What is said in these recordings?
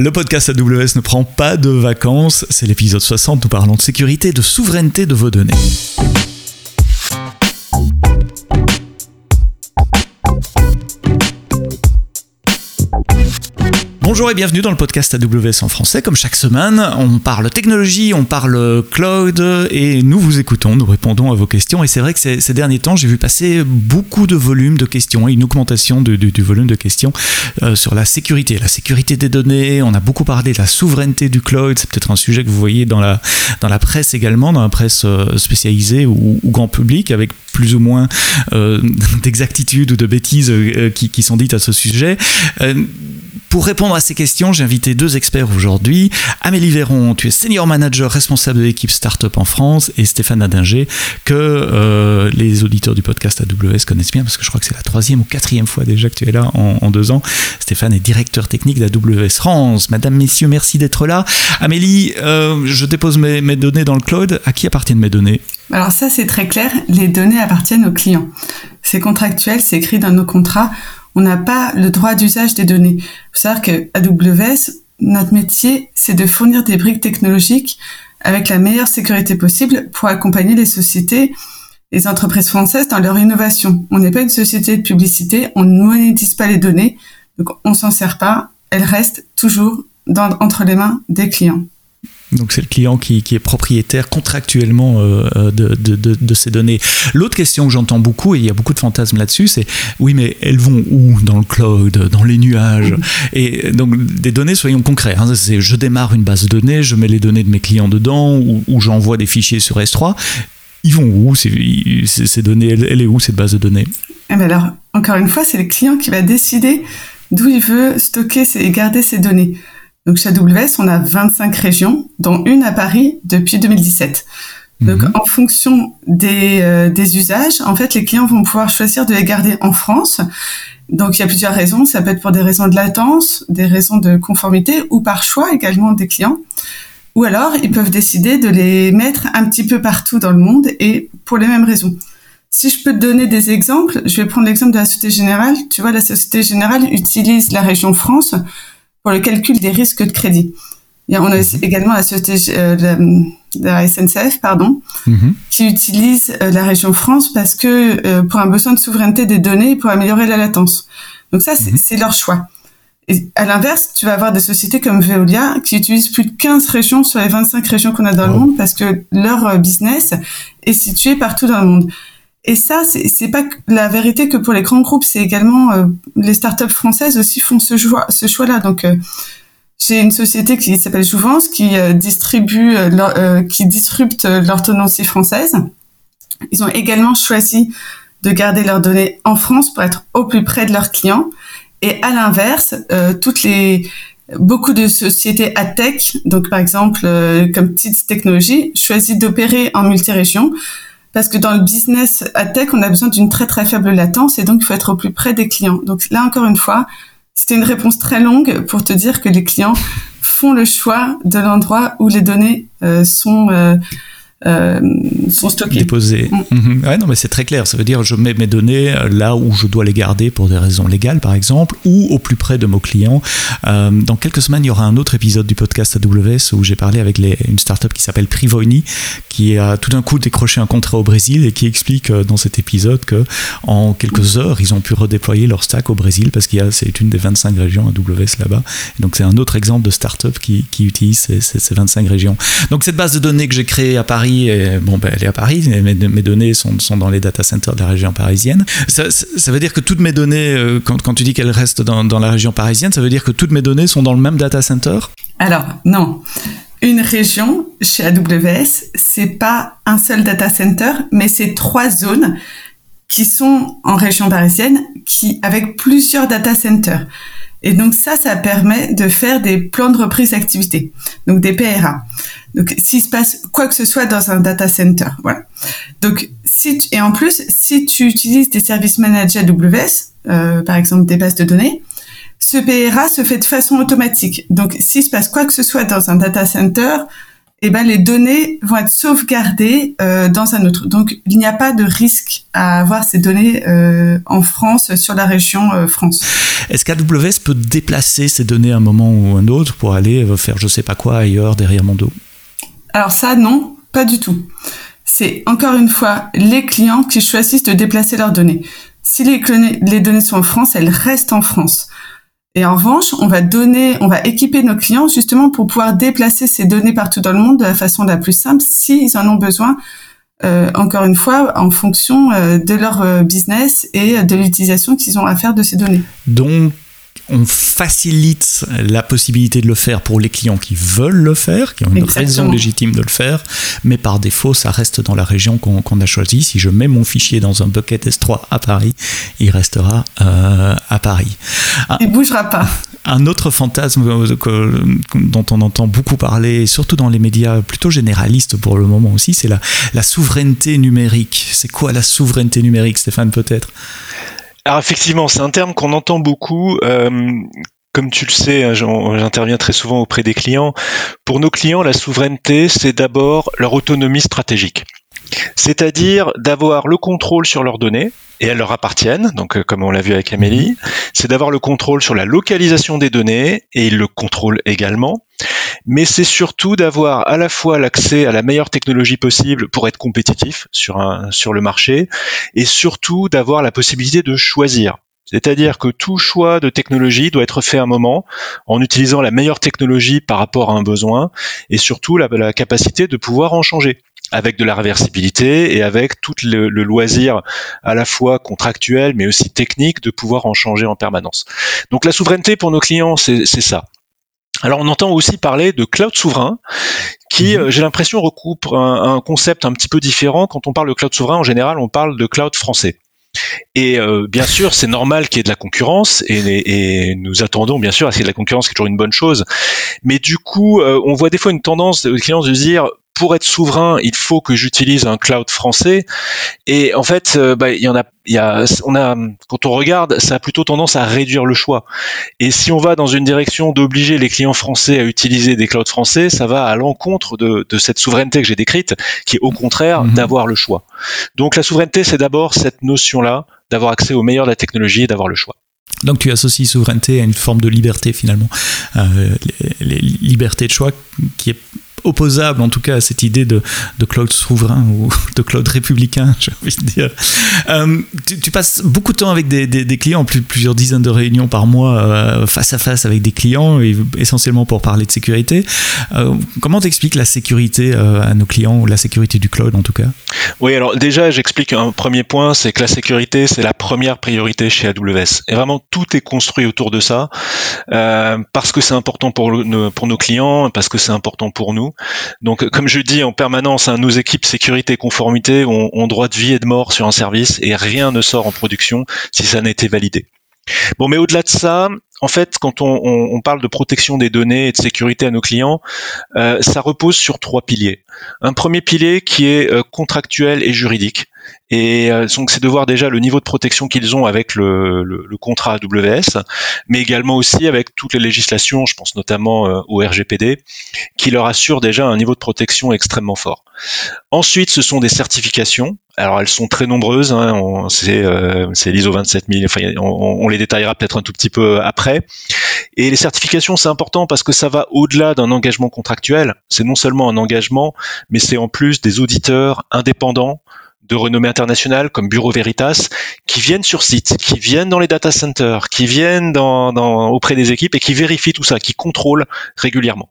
Le podcast AWS ne prend pas de vacances. C'est l'épisode 60. Nous parlons de sécurité, de souveraineté de vos données. Bonjour et bienvenue dans le podcast AWS en français. Comme chaque semaine, on parle technologie, on parle cloud et nous vous écoutons, nous répondons à vos questions. Et c'est vrai que ces, derniers temps, j'ai vu passer beaucoup de volumes de questions et une augmentation du, volume de questions euh, sur la sécurité, la sécurité des données. On a beaucoup parlé de la souveraineté du cloud. C'est peut-être un sujet que vous voyez dans la, dans la presse également, dans la presse euh, spécialisée ou, grand public, avec plus ou moins euh, d'exactitude ou de bêtises qui, qui, sont dites à ce sujet. Pour répondre à ces questions, j'ai invité deux experts aujourd'hui. Amélie Véron, tu es senior manager responsable de l'équipe Startup en France, et Stéphane Adinger, que euh, les auditeurs du podcast AWS connaissent bien, parce que je crois que c'est la troisième ou quatrième fois déjà que tu es là en, deux ans. Stéphane est directeur technique d'AWS France. Madame, messieurs, merci d'être là. Amélie, euh, je dépose mes, mes données dans le cloud. À qui appartiennent mes données? Alors ça, c'est très clair. Les données appartiennent aux clients. C'est contractuel, c'est écrit dans nos contrats on n'a pas le droit d'usage des données. Il faut savoir que AWS, notre métier, c'est de fournir des briques technologiques avec la meilleure sécurité possible pour accompagner les sociétés, les entreprises françaises dans leur innovation. On n'est pas une société de publicité, on ne monétise pas les données, donc on s'en sert pas, elles restent toujours entre les mains des clients. Donc c'est le client qui, est propriétaire contractuellement euh, euh, de, ces données. L'autre question que j'entends beaucoup, et il y a beaucoup de fantasmes là-dessus, c'est oui mais elles vont où Dans le cloud, dans les nuages Et donc des données, soyons concrets. Hein, c'est je démarre une base de données, je mets les données de mes clients dedans, ou, j'envoie des fichiers sur S3. Ils vont où ces, ces données? Elle, est où cette base de données? Eh ben Alors, encore une fois, c'est le client qui va décider d'où il veut stocker et garder ces données. Donc chez AWS, on a 25 régions, dont une à Paris depuis 2017. Donc mhm. en fonction des, euh, des usages, en fait, les clients vont pouvoir choisir de les garder en France. Donc il y a plusieurs raisons. Ça peut être pour des raisons de latence, des raisons de conformité ou par choix également des clients. Ou alors ils peuvent décider de les mettre un petit peu partout dans le monde et pour les mêmes raisons. Si je peux te donner des exemples, je vais prendre l'exemple de la Société Générale. Tu vois, la Société Générale utilise la région France pour le calcul des risques de crédit. on a mhm. également la société euh, de la SNCF, pardon, mhm. qui utilise euh, la région France parce que euh, pour un besoin de souveraineté des données pour améliorer la latence. Donc ça, c'est mhm. leur choix. Et à l'inverse, tu vas avoir des sociétés comme Veolia qui utilisent plus de 15 régions sur les 25 régions qu'on a dans le monde parce que leur business est situé partout dans le monde. Et ça, c'est pas la vérité que pour les grands groupes, c'est également euh, les startups françaises aussi font ce choix, ce choix-là. Donc, euh, j'ai une société qui s'appelle Jouvence qui euh, distribue, qui disrupte l'orthodontie française. Ils ont également choisi de garder leurs données en France pour être au plus près de leurs clients. Et à l'inverse, toutes les beaucoup de sociétés à tech, donc par exemple comme Tids Technologies, choisissent d'opérer en multirégion parce que dans le business à tech, on a besoin d'une très très faible latence et donc il faut être au plus près des clients. Donc là encore une fois, c'était une réponse très longue pour te dire que les clients font le choix de l'endroit où les données euh, sont euh, euh, sont stockées. Déposées. Mm. Mhm. Ouais, non, mais c'est très clair. Ça veut dire je mets mes données euh, là où je dois les garder pour des raisons légales, par exemple, ou au plus près de mon client. Euh, dans quelques semaines, il y aura un autre épisode du podcast AWS où j'ai parlé avec les, une startup qui s'appelle Privoini, qui a tout d'un coup décroché un contrat au Brésil et qui explique dans cet épisode que en quelques heures, ils ont pu redéployer leur stack au Brésil parce qu'il y a c'est une des 25 régions AWS là-bas. Donc c'est un autre exemple de startup qui, qui utilise ces, ces, ces 25 régions. Donc cette base de données que j'ai créée à Paris bon, ben, elle est à Paris, mes, mes données sont, sont, dans les data centers de la région parisienne. Ça, ça veut dire que toutes mes données, euh, quand, quand tu dis qu'elles restent dans, dans, la région parisienne, ça veut dire que toutes mes données sont dans le même data center? Alors, non. Une région chez AWS, c'est pas un seul data center, mais c'est trois zones qui sont en région parisienne, qui avec plusieurs data centers. Et donc ça, ça permet de faire des plans de reprise d'activité, donc des PRA. Donc s'il se passe quoi que ce soit dans un data center, voilà. Donc si et en plus, si tu utilises des services managés AWS, euh, par exemple des bases de données, ce PRA se fait de façon automatique. Donc s'il se passe quoi que ce soit dans un data center, eh ben les données vont être sauvegardées euh, dans un autre. Donc il n'y a pas de risque à avoir ces données euh, en France sur la région euh, France. Est-ce qu'AWS peut déplacer ces données à un moment ou un autre pour aller faire je sais pas quoi ailleurs derrière mon dos? Alors ça non, pas du tout. C'est encore une fois les clients qui choisissent de déplacer leurs données. Si les, les données sont en France, elles restent en France. Et en revanche, on va équiper nos clients justement pour pouvoir déplacer ces données partout dans le monde de la façon la plus simple s'ils en ont besoin. Euh, encore une fois, en fonction euh, de leur euh, business et de l'utilisation qu'ils ont à faire de ces données. On facilite la possibilité de le faire pour les clients qui veulent le faire, qui ont une raison légitime de le faire, mais par défaut, ça reste dans la région qu'on a choisie. Si je mets mon fichier dans un bucket S3 à Paris, il restera euh, à Paris. Il ne bougera pas. Un autre fantasme dont on entend beaucoup parler, surtout dans les médias plutôt généralistes pour le moment aussi, c'est la, la souveraineté numérique. C'est quoi la souveraineté numérique, Stéphane, peut-être? Alors effectivement, c'est un terme qu'on entend beaucoup. Euh, comme tu le sais, hein, j'interviens très souvent auprès des clients. Pour nos clients, la souveraineté, c'est d'abord leur autonomie stratégique. C'est-à-dire d'avoir le contrôle sur leurs données, et elles leur appartiennent, donc euh, comme on l'a vu avec Amélie, c'est d'avoir le contrôle sur la localisation des données, et ils le contrôlent également, mais c'est surtout d'avoir à la fois l'accès à la meilleure technologie possible pour être compétitif sur, sur le marché, et surtout d'avoir la possibilité de choisir. C'est-à-dire que tout choix de technologie doit être fait à un moment en utilisant la meilleure technologie par rapport à un besoin et surtout la, la capacité de pouvoir en changer avec de la réversibilité et avec tout le, loisir à la fois contractuel mais aussi technique de pouvoir en changer en permanence. Donc la souveraineté pour nos clients, c'est ça. Alors on entend aussi parler de cloud souverain, qui, mhm. euh, j'ai l'impression, recoupe un, concept un petit peu différent. Quand on parle de cloud souverain, en général, on parle de cloud français. Et euh, bien sûr, c'est normal qu'il y ait de la concurrence, et, nous attendons bien sûr à ce qu'il y ait de la concurrence, qui est toujours une bonne chose. Mais du coup, euh, on voit des fois une tendance des clients de se dire pour être souverain, il faut que j'utilise un cloud français. Et en fait, euh, bah, il y en a, il y a, on a, quand on regarde, ça a plutôt tendance à réduire le choix. Et si on va dans une direction d'obliger les clients français à utiliser des clouds français, ça va à l'encontre de, de, cette souveraineté que j'ai décrite, qui est au contraire mhm. d'avoir le choix. Donc la souveraineté, c'est d'abord cette notion-là d'avoir accès au meilleur de la technologie et d'avoir le choix. Donc tu associes souveraineté à une forme de liberté finalement, euh, les, les libertés de choix qui est opposable en tout cas à cette idée de, de cloud souverain ou de cloud républicain, j'ai envie de dire. Euh, tu, passes beaucoup de temps avec des, des, clients, plus, plusieurs dizaines de réunions par mois euh, face à face avec des clients, essentiellement pour parler de sécurité. Euh, comment t'expliques la sécurité à nos clients, ou la sécurité du cloud en tout cas? Oui, alors déjà j'explique un premier point, c'est que la sécurité c'est la première priorité chez AWS. Et vraiment tout est construit autour de ça, parce que c'est important pour, pour nos clients, parce que c'est important pour nous. Donc, comme je dis en permanence, hein, nos équipes sécurité et conformité ont, ont droit de vie et de mort sur un service et rien ne sort en production si ça n'a été validé. Bon, mais au-delà de ça, en fait, quand on, on, parle de protection des données et de sécurité à nos clients, euh, ça repose sur trois piliers. Un premier pilier qui est euh, contractuel et juridique. Et euh, donc c'est de voir déjà le niveau de protection qu'ils ont avec le, contrat AWS, mais également aussi avec toutes les législations, je pense notamment euh, au RGPD, qui leur assurent déjà un niveau de protection extrêmement fort. Ensuite, ce sont des certifications. Alors elles sont très nombreuses, hein, c'est euh, l'ISO 27000, enfin, on, on les détaillera peut-être un tout petit peu après. Et les certifications, c'est important parce que ça va au-delà d'un engagement contractuel. C'est non seulement un engagement, mais c'est en plus des auditeurs indépendants de renommée internationale comme Bureau Veritas qui viennent sur site, qui viennent dans les data centers, qui viennent auprès des équipes et qui vérifient tout ça, qui contrôlent régulièrement.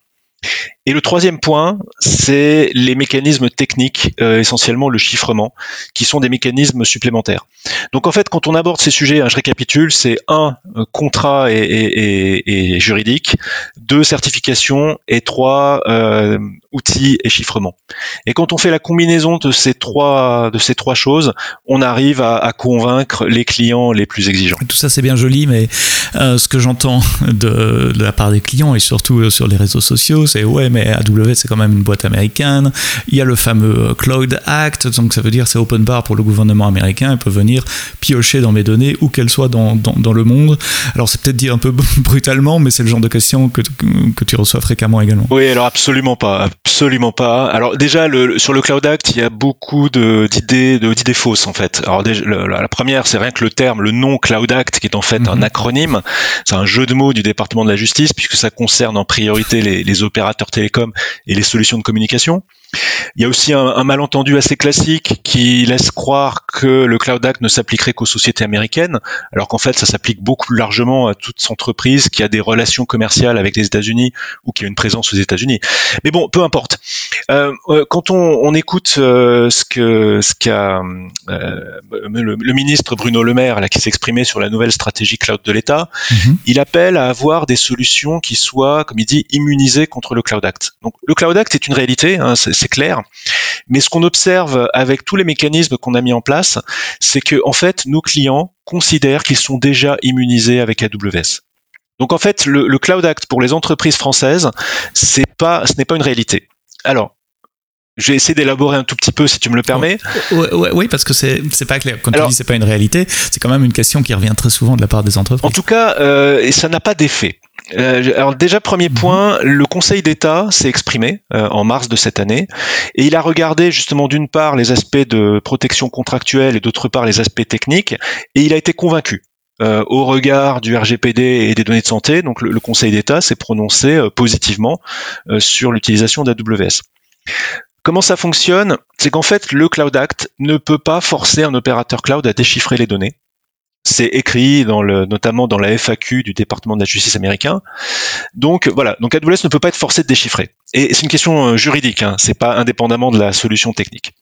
Et le troisième point, c'est les mécanismes techniques, euh, essentiellement le chiffrement, qui sont des mécanismes supplémentaires. Donc en fait, quand on aborde ces sujets, hein, je récapitule, c'est un euh, contrat et, juridique, deux certifications et trois euh, outils et chiffrement. Et quand on fait la combinaison de ces trois de ces trois choses, on arrive à, convaincre les clients les plus exigeants. Tout ça c'est bien joli, mais ce que j'entends de, de, la part des clients et surtout sur les réseaux sociaux, c'est ouais AWS c'est quand même une boîte américaine. Il y a le fameux Cloud Act, donc ça veut dire c'est open bar pour le gouvernement américain. Il peut venir piocher dans mes données où qu'elles soient dans, dans, le monde. Alors c'est peut-être dit un peu brutalement, mais c'est le genre de question que, que tu reçois fréquemment également. Oui, alors absolument pas, absolument pas. Alors déjà le, sur le Cloud Act, il y a beaucoup d'idées d'idées fausses en fait. Alors déjà, la première, c'est rien que le terme, le nom Cloud Act, qui est en fait un mhm. acronyme. C'est un jeu de mots du département de la justice puisque ça concerne en priorité les, les opérateurs télécoms et les solutions de communication. Il y a aussi un, malentendu assez classique qui laisse croire que le Cloud Act ne s'appliquerait qu'aux sociétés américaines, alors qu'en fait ça s'applique beaucoup plus largement à toute entreprise qui a des relations commerciales avec les États-Unis ou qui a une présence aux États-Unis. Mais bon, peu importe. Euh, euh, quand on, écoute euh, ce que ce qu'a le, ministre Bruno Le Maire là qui s'exprimait sur la nouvelle stratégie cloud de l'État, mhm. il appelle à avoir des solutions qui soient, comme il dit, immunisées contre le Cloud Act. Donc le Cloud Act est une réalité, hein, c'est clair. Mais ce qu'on observe avec tous les mécanismes qu'on a mis en place, c'est que en fait, nos clients considèrent qu'ils sont déjà immunisés avec AWS. Donc en fait, le, Cloud Act pour les entreprises françaises, c'est pas, ce n'est pas une réalité. Alors, je vais essayer d'élaborer un tout petit peu, si tu me le permets. Oui, parce que c'est c'est pas clair. Quand tu dis c'est pas une réalité, c'est quand même une question qui revient très souvent de la part des entreprises. En tout cas, euh, et ça n'a pas d'effet. Euh, alors déjà premier mhm. point, le Conseil d'État s'est exprimé euh, en mars de cette année et il a regardé justement d'une part les aspects de protection contractuelle et d'autre part les aspects techniques et il a été convaincu. Euh, au regard du RGPD et des données de santé, donc le, Conseil d'État s'est prononcé positivement sur l'utilisation d'AWS. Comment ça fonctionne? C'est qu'en fait, le Cloud Act ne peut pas forcer un opérateur cloud à déchiffrer les données. C'est écrit notamment dans la FAQ du département de la justice américain. Donc voilà, donc AWS ne peut pas être forcé de déchiffrer. Et c'est une question euh, juridique, hein, c'est pas indépendamment de la solution technique.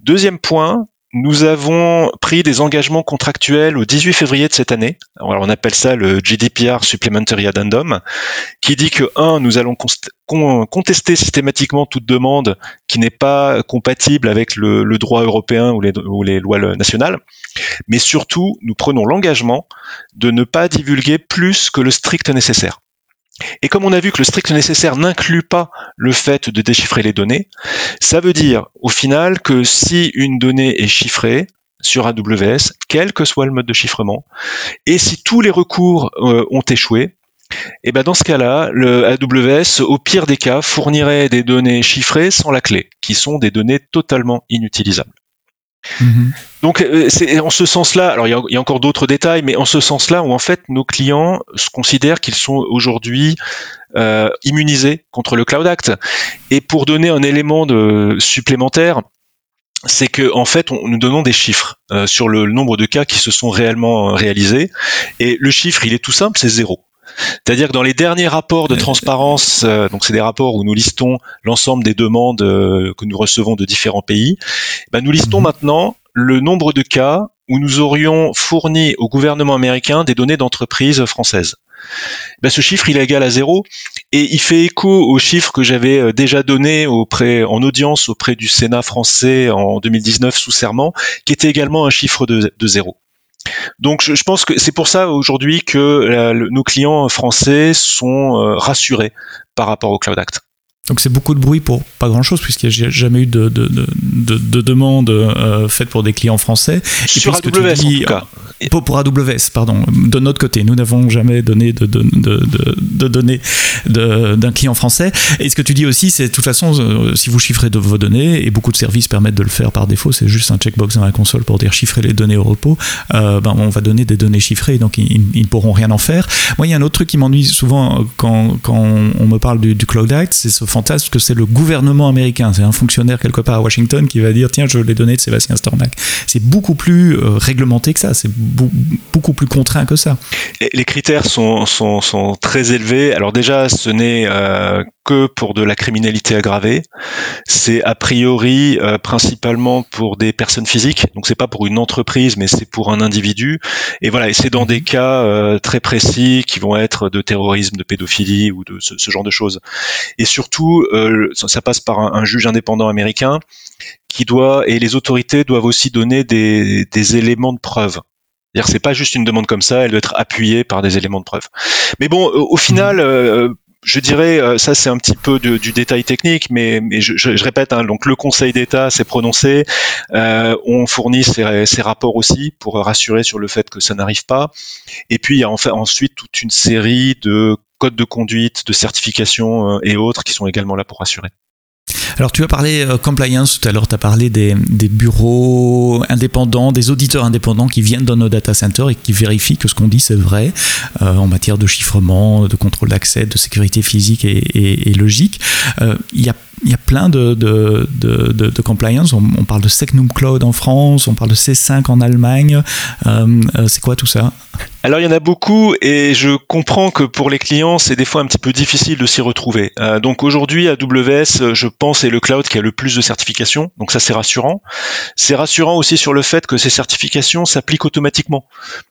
Deuxième point, nous avons pris des engagements contractuels au 18 février de cette année. On appelle ça le GDPR Supplementary Addendum, qui dit que un, nous allons contester systématiquement toute demande qui n'est pas compatible avec le, droit européen ou les lois nationales, mais surtout nous prenons l'engagement de ne pas divulguer plus que le strict nécessaire. Et comme on a vu que le strict nécessaire n'inclut pas le fait de déchiffrer les données, ça veut dire au final que si une donnée est chiffrée sur AWS, quel que soit le mode de chiffrement, et si tous les recours euh, ont échoué, et eh ben dans ce cas-là, le AWS, au pire des cas, fournirait des données chiffrées sans la clé, qui sont des données totalement inutilisables. Mhm. Donc euh, c'est en ce sens-là, alors il y a, encore d'autres détails, mais en ce sens-là où en fait nos clients se considèrent qu'ils sont aujourd'hui euh, immunisés contre le Cloud Act. Et pour donner un élément supplémentaire, c'est que en fait, nous donnons des chiffres euh, sur le, nombre de cas qui se sont réellement réalisés, et le chiffre, il est tout simple, c'est zéro. C'est-à-dire que dans les derniers rapports de transparence, euh, donc c'est des rapports où nous listons l'ensemble des demandes euh, que nous recevons de différents pays, ben nous listons mhm. maintenant le nombre de cas où nous aurions fourni au gouvernement américain des données d'entreprises françaises. Ben, ce chiffre il est égal à zéro et il fait écho au chiffre que j'avais euh, déjà donné auprès en audience auprès du Sénat français en 2019 sous serment, qui était également un chiffre de, de zéro. Donc je, pense que c'est pour ça aujourd'hui que euh, nos clients français sont euh, rassurés par rapport au Cloud Act. Donc c'est beaucoup de bruit pour pas grand-chose, puisqu'il n'y a jamais eu de, de, de, de demande euh, faite pour des clients français. Sur AWS, en tout cas. Pour, pour, AWS, pardon. De notre côté, nous n'avons jamais donné de, données d'un client français. Et ce que tu dis aussi, c'est de toute façon, euh, si vous chiffrez de vos données, et beaucoup de services permettent de le faire par défaut, c'est juste un checkbox dans la console pour dire chiffrer les données au repos, euh, ben, on va donner des données chiffrées, donc ils, ne pourront rien en faire. Moi, il y a un autre truc qui m'ennuie souvent quand, quand on me parle du, du Cloud Act, c'est ce fantasme que c'est le gouvernement américain, c'est un fonctionnaire quelque part à Washington qui va dire tiens, je les données de Sébastien Stornac. C'est beaucoup plus euh, réglementé que ça, c'est beaucoup plus contraint que ça. Les critères sont, sont, sont très élevés. Alors déjà, ce n'est euh, que pour de la criminalité aggravée. C'est a priori euh, principalement pour des personnes physiques, donc c'est pas pour une entreprise, mais c'est pour un individu. Et voilà, et c'est dans des cas euh, très précis qui vont être de terrorisme, de pédophilie ou de ce, ce genre de choses. Et surtout, euh, ça, passe par un, un, juge indépendant américain qui doit et les autorités doivent aussi donner des, des éléments de preuve. C'est-à-dire c'est pas juste une demande comme ça, elle doit être appuyée par des éléments de preuve. Mais bon, au final, je dirais, euh, ça c'est un petit peu du détail technique, mais, je, répète, hein, donc le Conseil d'État s'est prononcé, euh, on fournit ces, rapports aussi pour rassurer sur le fait que ça n'arrive pas. Et puis il y a ensuite toute une série de codes de conduite, de certification euh, et autres qui sont également là pour rassurer. Alors tu as parlé euh, compliance tout à l'heure, tu as parlé des, bureaux indépendants, des auditeurs indépendants qui viennent dans nos data centers et qui vérifient que ce qu'on dit c'est vrai euh, en matière de chiffrement, de contrôle d'accès, de sécurité physique et, logique. Euh, il y a il y a plein de, de, de, compliance. On, parle de Secnum Cloud en France, on parle de C5 en Allemagne. c'est quoi tout ça? Alors il y en a beaucoup et je comprends que pour les clients c'est des fois un petit peu difficile de s'y retrouver. Euh, donc aujourd'hui AWS je pense est le cloud qui a le plus de certifications, donc ça c'est rassurant. C'est rassurant aussi sur le fait que ces certifications s'appliquent automatiquement.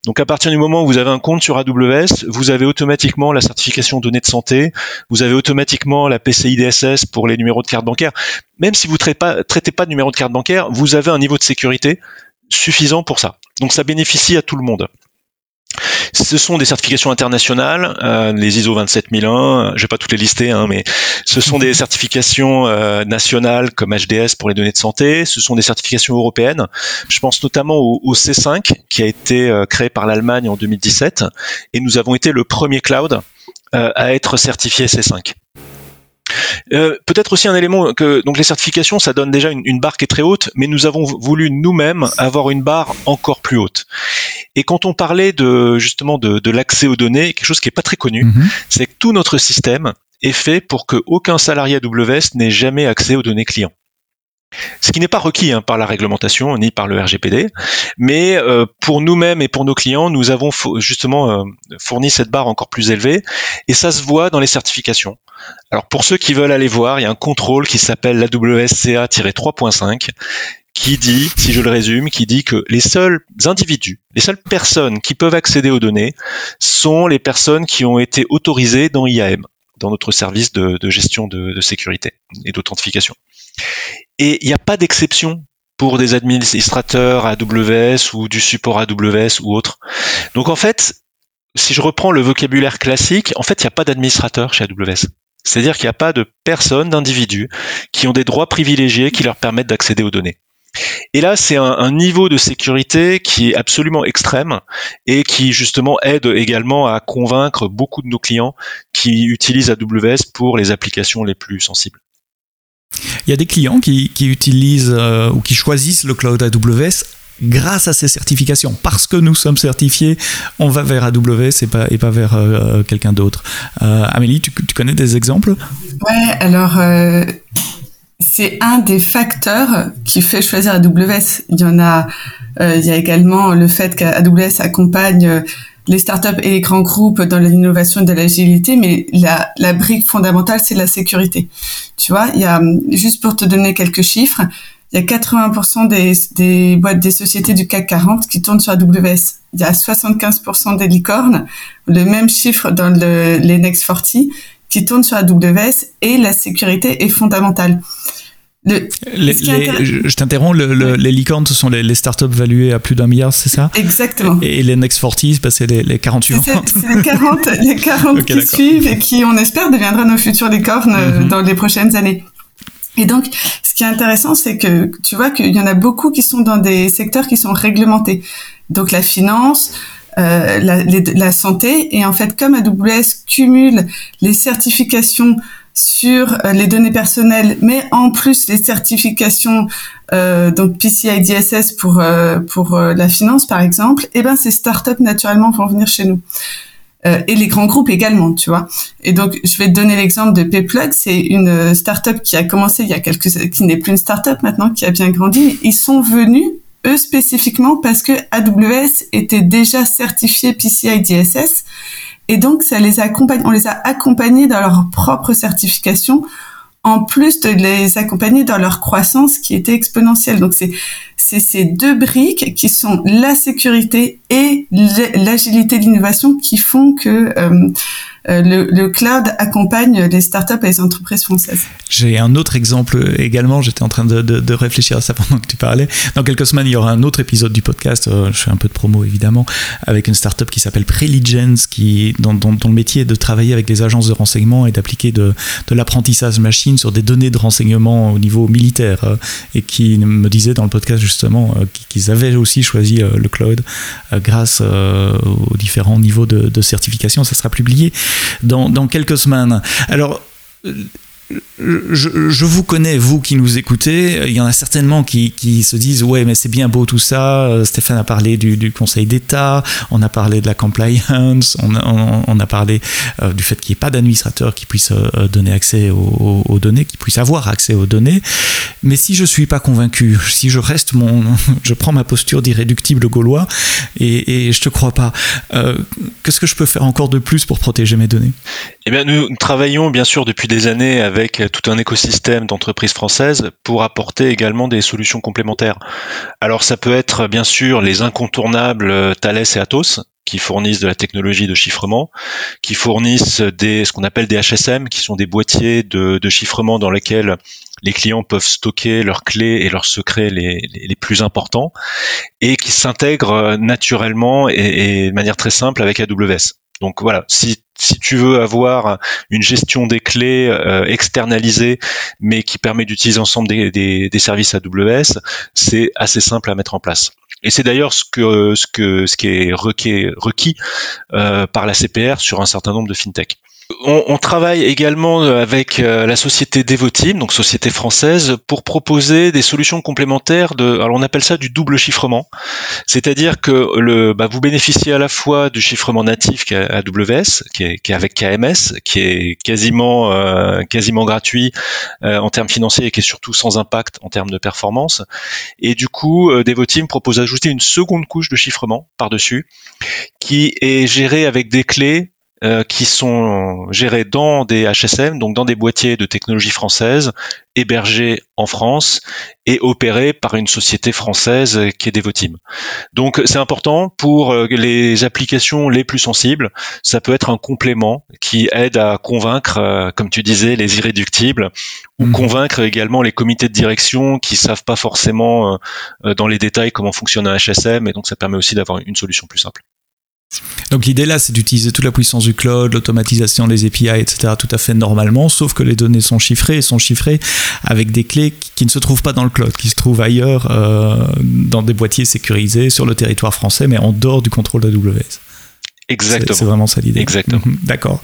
Donc à partir du moment où vous avez un compte sur AWS, vous avez automatiquement la certification données de santé, vous avez automatiquement la PCI DSS pour les numéros de carte bancaire. Même si vous ne traitez pas, traitez pas de numéro de carte bancaire, vous avez un niveau de sécurité suffisant pour ça. Donc ça bénéficie à tout le monde. Ce sont des certifications internationales, euh, les ISO 27001, je vais pas toutes les lister, hein, mais ce sont des certifications euh, nationales comme HDS pour les données de santé, ce sont des certifications européennes. Je pense notamment au, C5 qui a été euh, créé par l'Allemagne en 2017 et nous avons été le premier cloud à être certifié C5. Euh, peut-être aussi un élément que donc les certifications, ça donne déjà une, barre qui est très haute, mais nous avons voulu nous-mêmes avoir une barre encore plus haute. Et quand on parlait de justement de, l'accès aux données, quelque chose qui est pas très connu, mhm. c'est que tout notre système est fait pour que aucun salarié AWS n'ait jamais accès aux données clients. Ce qui n'est pas requis hein, par la réglementation ni par le RGPD, mais euh, pour nous-mêmes et pour nos clients, nous avons justement euh, fourni cette barre encore plus élevée, et ça se voit dans les certifications. Alors pour ceux qui veulent aller voir, il y a un contrôle qui s'appelle l'AWSCA-3.5 qui dit, si je le résume, qui dit que les seuls individus, les seules personnes qui peuvent accéder aux données sont les personnes qui ont été autorisées dans IAM, dans notre service de, gestion de, de sécurité et d'authentification. Et il n'y a pas d'exception pour des administrateurs AWS ou du support AWS ou autre. Donc en fait, si je reprends le vocabulaire classique, en fait, il n'y a pas d'administrateur chez AWS. C'est-à-dire qu'il n'y a pas de personnes, d'individus qui ont des droits privilégiés qui leur permettent d'accéder aux données. Et là, c'est un, niveau de sécurité qui est absolument extrême et qui justement aide également à convaincre beaucoup de nos clients qui utilisent AWS pour les applications les plus sensibles. Il y a des clients qui, utilisent euh, ou qui choisissent le cloud AWS grâce à ces certifications. Parce que nous sommes certifiés, on va vers AWS et pas, et pas vers euh, quelqu'un d'autre. Euh, Amélie, tu, connais des exemples? Ouais, alors c'est un des facteurs qui fait choisir AWS. Il y en a, il y a également le fait qu'AWS accompagne les startups et les grands groupes dans l'innovation et de l'agilité, mais la, brique fondamentale, c'est la sécurité. Tu vois, il y a, juste pour te donner quelques chiffres, il y a 80% des, des boîtes, des sociétés du CAC 40 qui tournent sur AWS. Il y a 75% des licornes, le même chiffre dans le, les Next 40, qui tournent sur AWS et la sécurité est fondamentale je t'interromps, les licornes, ce sont les, startups valuées à plus d'un milliard, c'est ça? Exactement. Et, les Next 40, bah, c'est les, les 40 suivants. C'est les 40, les 40 qui suivent et qui, on espère, deviendront nos futures licornes euh, mhm. dans les prochaines années. Et donc, ce qui est intéressant, c'est que tu vois qu'il y en a beaucoup qui sont dans des secteurs qui sont réglementés. Donc la finance, euh, la, la, santé, et en fait, comme AWS cumule les certifications sur euh, les données personnelles, mais en plus les certifications euh, donc PCI DSS pour euh, pour euh, la finance par exemple, eh ben ces startups naturellement vont venir chez nous. et les grands groupes également, tu vois. Et donc, je vais te donner l'exemple de Payplug. C'est une startup qui a commencé il y a quelques, qui n'est plus une startup maintenant, qui a bien grandi. Ils sont venus eux spécifiquement parce que AWS était déjà certifié PCI DSS et donc, ça les accompagne, on les a accompagnés dans leur propre certification, en plus de les accompagner dans leur croissance qui était exponentielle. Donc, c'est, c'est ces deux briques qui sont la sécurité et l'agilité de l'innovation qui font que, euh, euh, le, cloud accompagne les startups et les entreprises françaises. J'ai un autre exemple également. J'étais en train de, réfléchir à ça pendant que tu parlais. Dans quelques semaines, il y aura un autre épisode du podcast. Euh, je fais un peu de promo évidemment avec une startup qui s'appelle Preligence, qui dont, le métier est de travailler avec des agences de renseignement et d'appliquer de, l'apprentissage machine sur des données de renseignement au niveau militaire euh, et qui me disait dans le podcast justement qu'ils avaient aussi choisi le cloud grâce aux différents niveaux de certification. Ça sera publié dans, quelques semaines. Alors, je, vous connais, vous qui nous écoutez, il y en a certainement qui, se disent ouais mais c'est bien beau tout ça, euh, Stéphane a parlé du, Conseil d'État, on a parlé de la compliance, on, a parlé euh, du fait qu'il n'y ait pas d'administrateur qui puisse euh, donner accès aux, données, qui puisse avoir accès aux données, mais si je suis pas convaincu, si je reste mon, je prends ma posture d'irréductible gaulois et, et je te crois pas, qu'est-ce que je peux faire encore de plus pour protéger mes données? Eh bien nous travaillons bien sûr depuis des années avec tout un écosystème d'entreprises françaises pour apporter également des solutions complémentaires. Alors ça peut être bien sûr les incontournables Thales et Atos qui fournissent de la technologie de chiffrement, qui fournissent des ce qu'on appelle des HSM, qui sont des boîtiers de, de chiffrement dans lesquels les clients peuvent stocker leurs clés et leurs secrets les, les, plus importants et qui s'intègrent naturellement et, et de manière très simple avec AWS. Donc voilà, si, si tu veux avoir une gestion des clés euh, externalisée, mais qui permet d'utiliser ensemble des, des, des, services AWS, c'est assez simple à mettre en place. Et c'est d'ailleurs ce que ce qui est requis, requis euh, par la CPR sur un certain nombre de fintech. On, travaille également avec euh, la société Devoteam, donc société française, pour proposer des solutions complémentaires de, alors on appelle ça du double chiffrement, c'est-à-dire que le, bah vous bénéficiez à la fois du chiffrement natif qui AWS, qui est, avec KMS, qui est quasiment euh, quasiment gratuit euh, en termes financiers et qui est surtout sans impact en termes de performance. Et du coup, euh, Devoteam propose d'ajouter une seconde couche de chiffrement par-dessus, qui est gérée avec des clés euh, qui sont gérés dans des HSM, donc dans des boîtiers de technologie française, hébergés en France et opérés par une société française qui est Devoteam. Donc c'est important pour euh, les applications les plus sensibles. Ça peut être un complément qui aide à convaincre, euh, comme tu disais, les irréductibles, ou mmh. convaincre également les comités de direction qui savent pas forcément dans les détails comment fonctionne un HSM, et donc ça permet aussi d'avoir une solution plus simple. Donc l'idée là, c'est d'utiliser toute la puissance du cloud, l'automatisation, les API, etc. tout à fait normalement, sauf que les données sont chiffrées et sont chiffrées avec des clés qui ne se trouvent pas dans le cloud, qui se trouvent ailleurs, euh, dans des boîtiers sécurisés sur le territoire français, mais en dehors du contrôle d'AWS. Exactement. C'est vraiment ça l'idée. Exactement. Mhm, d'accord.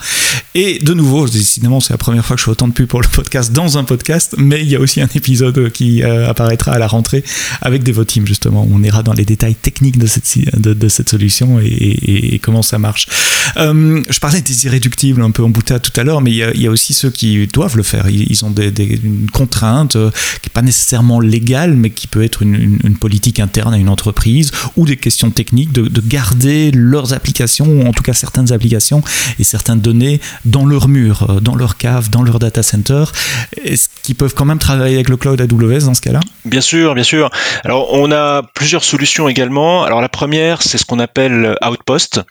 Et de nouveau, décidément, c'est la première fois que je fais autant de pub pour le podcast dans un podcast, mais il y a aussi un épisode qui euh, apparaîtra à la rentrée avec Devoteam, justement, on ira dans les détails techniques de cette, de, cette solution et, comment ça marche. Euh, je parlais des irréductibles un peu en boutade tout à l'heure, mais il y, a, aussi ceux qui doivent le faire. Ils, ont des, une contrainte euh, qui n'est pas nécessairement légale, mais qui peut être une, une, politique interne à une entreprise ou des questions techniques de, de garder leurs applications ou en tout cas certaines applications et certaines données dans leur mur, euh, dans leur cave, dans leur data center. Est-ce qu'ils peuvent quand même travailler avec le cloud AWS dans ce cas-là? Bien sûr, bien sûr. Alors on a plusieurs solutions également. Alors la première, c'est ce qu'on appelle Outpost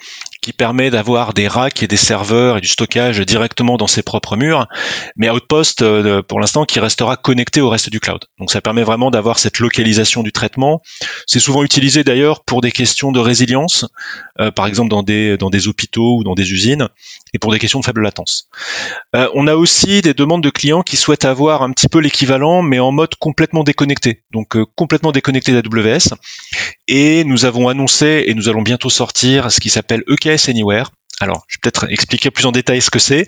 qui permet d'avoir des racks et des serveurs et du stockage directement dans ses propres murs, mais Outpost euh, pour l'instant qui restera connecté au reste du cloud. Donc ça permet vraiment d'avoir cette localisation du traitement. C'est souvent utilisé d'ailleurs pour des questions de résilience, euh, par exemple dans des dans des hôpitaux ou dans des usines, et pour des questions de faible latence. Euh, on a aussi des demandes de clients qui souhaitent avoir un petit peu l'équivalent, mais en mode complètement déconnecté, donc complètement déconnecté d'AWS. Et nous avons annoncé et nous allons bientôt sortir ce qui s'appelle EKS Anywhere. Alors, je vais peut-être expliquer plus en détail ce que c'est.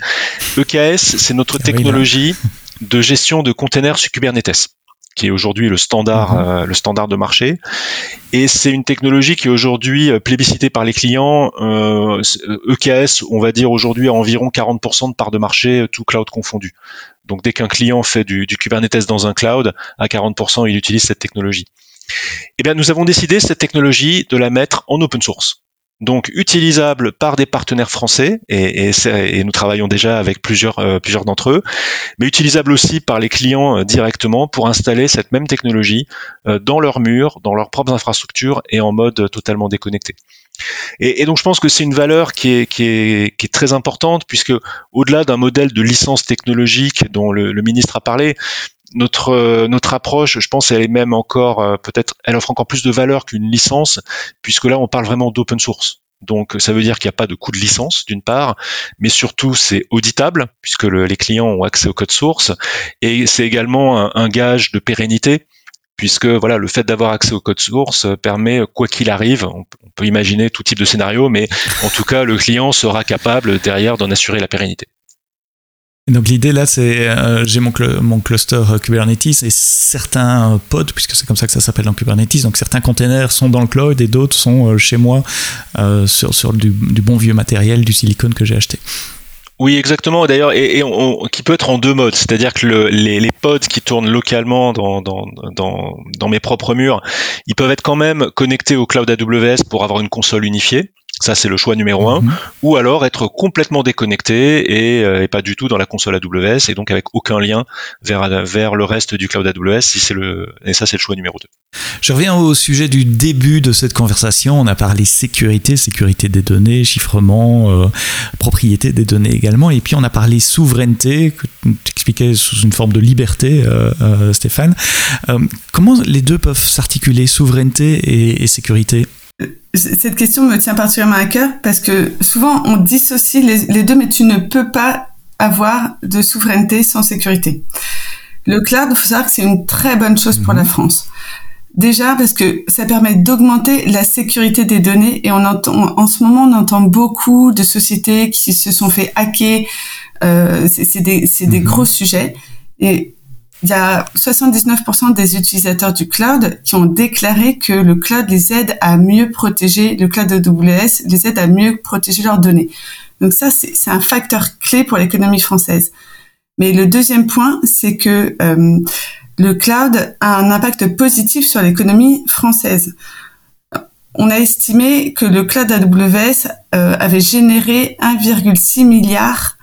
EKS, c'est notre ah technologie de gestion de containers sur Kubernetes qui est aujourd'hui le standard, mhm. euh, le standard de marché. Et c'est une technologie qui est aujourd'hui euh, plébiscitée par les clients. Euh, EKS, e on va dire aujourd'hui à environ 40% de part de marché, tout cloud confondu. Donc dès qu'un client fait du, du Kubernetes dans un cloud, à 40%, il utilise cette technologie. Eh bien, nous avons décidé cette technologie de la mettre en open source. Donc utilisable par des partenaires français et, et, nous travaillons déjà avec plusieurs euh, d'entre eux, mais utilisable aussi par les clients euh, directement pour installer cette même technologie euh, dans leurs murs, dans leurs propres infrastructures et en mode totalement déconnecté. Et, donc je pense que c'est une valeur qui est, très importante puisque au-delà d'un modèle de licence technologique dont le ministre a parlé, notre notre approche, je pense, elle est même encore euh, peut-être, elle offre encore plus de valeur qu'une licence puisque là on parle vraiment d'open source. Donc ça veut dire qu'il n'y a pas de coût de licence d'une part, mais surtout c'est auditable puisque les clients ont accès au code source et c'est également un, un, gage de pérennité puisque voilà le fait d'avoir accès au code source permet quoi qu'il arrive, on, peut imaginer tout type de scénario, mais en tout cas le client sera capable derrière d'en assurer la pérennité. Donc l'idée là, c'est euh, j'ai mon, mon, cluster Kubernetes et certains pods, puisque c'est comme ça que ça s'appelle dans Kubernetes, donc certains containers sont dans le cloud et d'autres sont euh, chez moi euh, sur, sur du, bon vieux matériel, du silicone que j'ai acheté. Oui, exactement. D'ailleurs, et, qui peut être en deux modes, c'est-à-dire que les, les, pods qui tournent localement dans, dans, dans, dans mes propres murs, ils peuvent être quand même connectés au cloud AWS pour avoir une console unifiée. Ça, c'est le choix numéro un. Mhm. Ou alors être complètement déconnecté euh, et, pas du tout dans la console AWS et donc avec aucun lien vers, vers le reste du cloud AWS. Si c'est le, et ça, c'est le choix numéro deux. Je reviens au sujet du début de cette conversation. On a parlé sécurité, sécurité des données, chiffrement, euh, propriété des données également. Et puis on a parlé souveraineté, que tu expliquais sous une forme de liberté, euh, Stéphane. comment les deux peuvent s'articuler, souveraineté et sécurité? Cette question me tient particulièrement à cœur parce que souvent on dissocie les, deux, mais tu ne peux pas avoir de souveraineté sans sécurité. Le cloud, il faut savoir que c'est une très bonne chose pour la mhm. France. Déjà parce que ça permet d'augmenter la sécurité des données et on entend, en ce moment on entend beaucoup de sociétés qui se sont fait hacker. Euh, c'est des, des mhm. gros sujets et il y a 79% des utilisateurs du cloud qui ont déclaré que le cloud les aide à mieux protéger, le cloud AWS les aide à mieux protéger leurs données. Donc ça, c'est un facteur clé pour l'économie française. Mais le deuxième point, c'est que euh, le cloud a un impact positif sur l'économie française. On a estimé que le cloud AWS euh, avait généré 1,6 milliard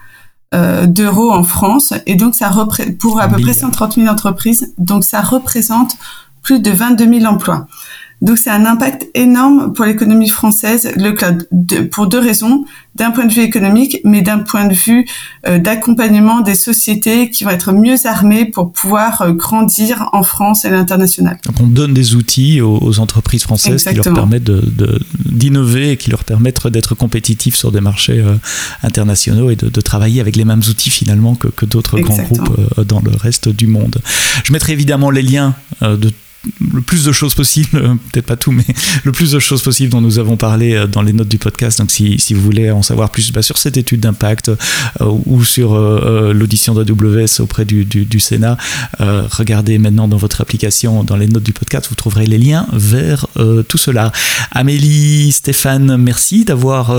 d'euros en France et donc ça pour à peu près 130 000 entreprises donc ça représente plus de 22 000 emplois. Donc c'est un impact énorme pour l'économie française, le cloud, pour deux raisons. D'un point de vue économique, mais d'un point de vue euh, d'accompagnement des sociétés qui vont être mieux armées pour pouvoir euh, grandir en France et à l'international. Donc on donne des outils aux, entreprises françaises qui leur permettent d'innover et qui leur permettent d'être compétitifs sur des marchés euh, internationaux et de, travailler avec les mêmes outils finalement que, que d'autres grands groupes dans le reste du monde. Je mettrai évidemment les liens de le plus de choses possibles, euh, peut-être pas tout, mais le plus de choses possibles dont nous avons parlé euh, dans les notes du podcast. Donc si, si vous voulez en savoir plus bah, sur cette étude d'impact euh, ou sur l'audition d'AWS auprès du, du Sénat, regardez maintenant dans votre application, dans les notes du podcast, vous trouverez les liens vers tout cela. Amélie, Stéphane, merci d'avoir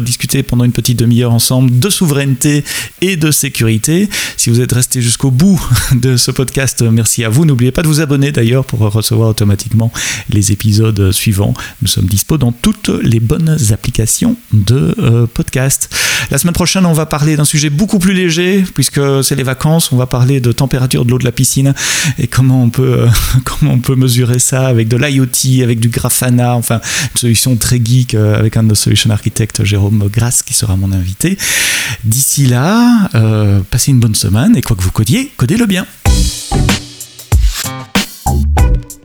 discuté pendant une petite demi-heure ensemble de souveraineté et de sécurité. Si vous êtes resté jusqu'au bout de ce podcast, merci à vous. N'oubliez pas de vous abonner d'ailleurs pour recevoir automatiquement les épisodes suivants. Nous sommes dispo dans toutes les bonnes applications de euh, podcast. La semaine prochaine, on va parler d'un sujet beaucoup plus léger puisque c'est les vacances. On va parler de température de l'eau de la piscine et comment on peut, euh, comment on peut mesurer ça avec de l'IoT, avec du Grafana, enfin une solution très geek euh, avec un de nos solution architectes, Jérôme Grasse, qui sera mon invité. D'ici là, passez une bonne semaine et quoi que vous codiez, codez-le bien. thank you